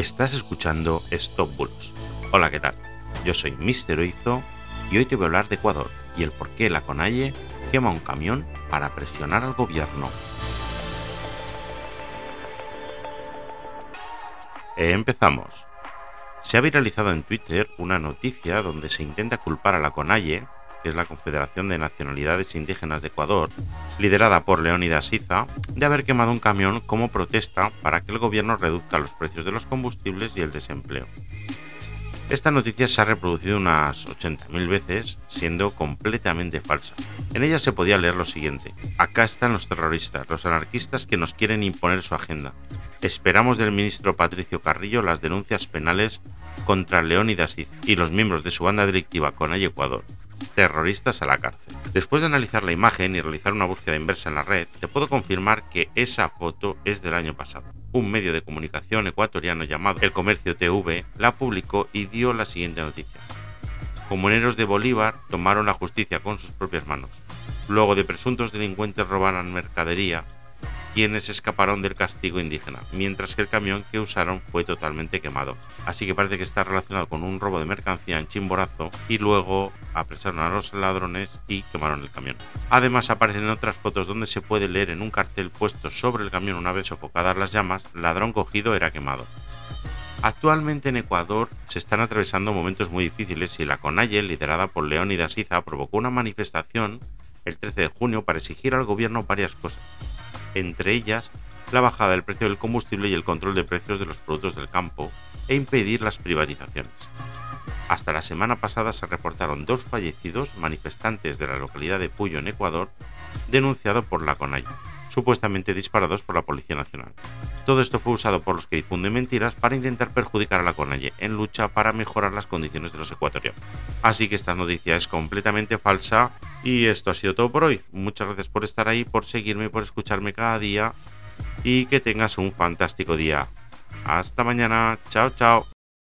Estás escuchando Stop Bulos. Hola, ¿qué tal? Yo soy Mister Oizo y hoy te voy a hablar de Ecuador y el por qué la Conalle quema un camión para presionar al gobierno. Empezamos. Se ha viralizado en Twitter una noticia donde se intenta culpar a la CONAIE, que es la Confederación de Nacionalidades Indígenas de Ecuador, liderada por Leónidas Iza, de haber quemado un camión como protesta para que el gobierno reduzca los precios de los combustibles y el desempleo. Esta noticia se ha reproducido unas 80.000 veces, siendo completamente falsa. En ella se podía leer lo siguiente. Acá están los terroristas, los anarquistas que nos quieren imponer su agenda. Esperamos del ministro Patricio Carrillo las denuncias penales contra Leónidas y los miembros de su banda delictiva Conay Ecuador. Terroristas a la cárcel. Después de analizar la imagen y realizar una búsqueda inversa en la red, te puedo confirmar que esa foto es del año pasado. Un medio de comunicación ecuatoriano llamado El Comercio TV la publicó y dio la siguiente noticia. Comuneros de Bolívar tomaron la justicia con sus propias manos. Luego de presuntos delincuentes robaran mercadería, quienes escaparon del castigo indígena, mientras que el camión que usaron fue totalmente quemado. Así que parece que está relacionado con un robo de mercancía en Chimborazo y luego apresaron a los ladrones y quemaron el camión. Además aparecen otras fotos donde se puede leer en un cartel puesto sobre el camión una vez sofocadas las llamas, ladrón cogido era quemado. Actualmente en Ecuador se están atravesando momentos muy difíciles y la CONAIE, liderada por Leónidas Iza, provocó una manifestación el 13 de junio para exigir al gobierno varias cosas entre ellas la bajada del precio del combustible y el control de precios de los productos del campo, e impedir las privatizaciones. Hasta la semana pasada se reportaron dos fallecidos manifestantes de la localidad de Puyo, en Ecuador, denunciado por la CONAI, supuestamente disparados por la Policía Nacional. Todo esto fue usado por los que difunden mentiras para intentar perjudicar a la CONAIE en lucha para mejorar las condiciones de los ecuatorianos. Así que esta noticia es completamente falsa y esto ha sido todo por hoy. Muchas gracias por estar ahí, por seguirme, por escucharme cada día y que tengas un fantástico día. Hasta mañana. Chao, chao.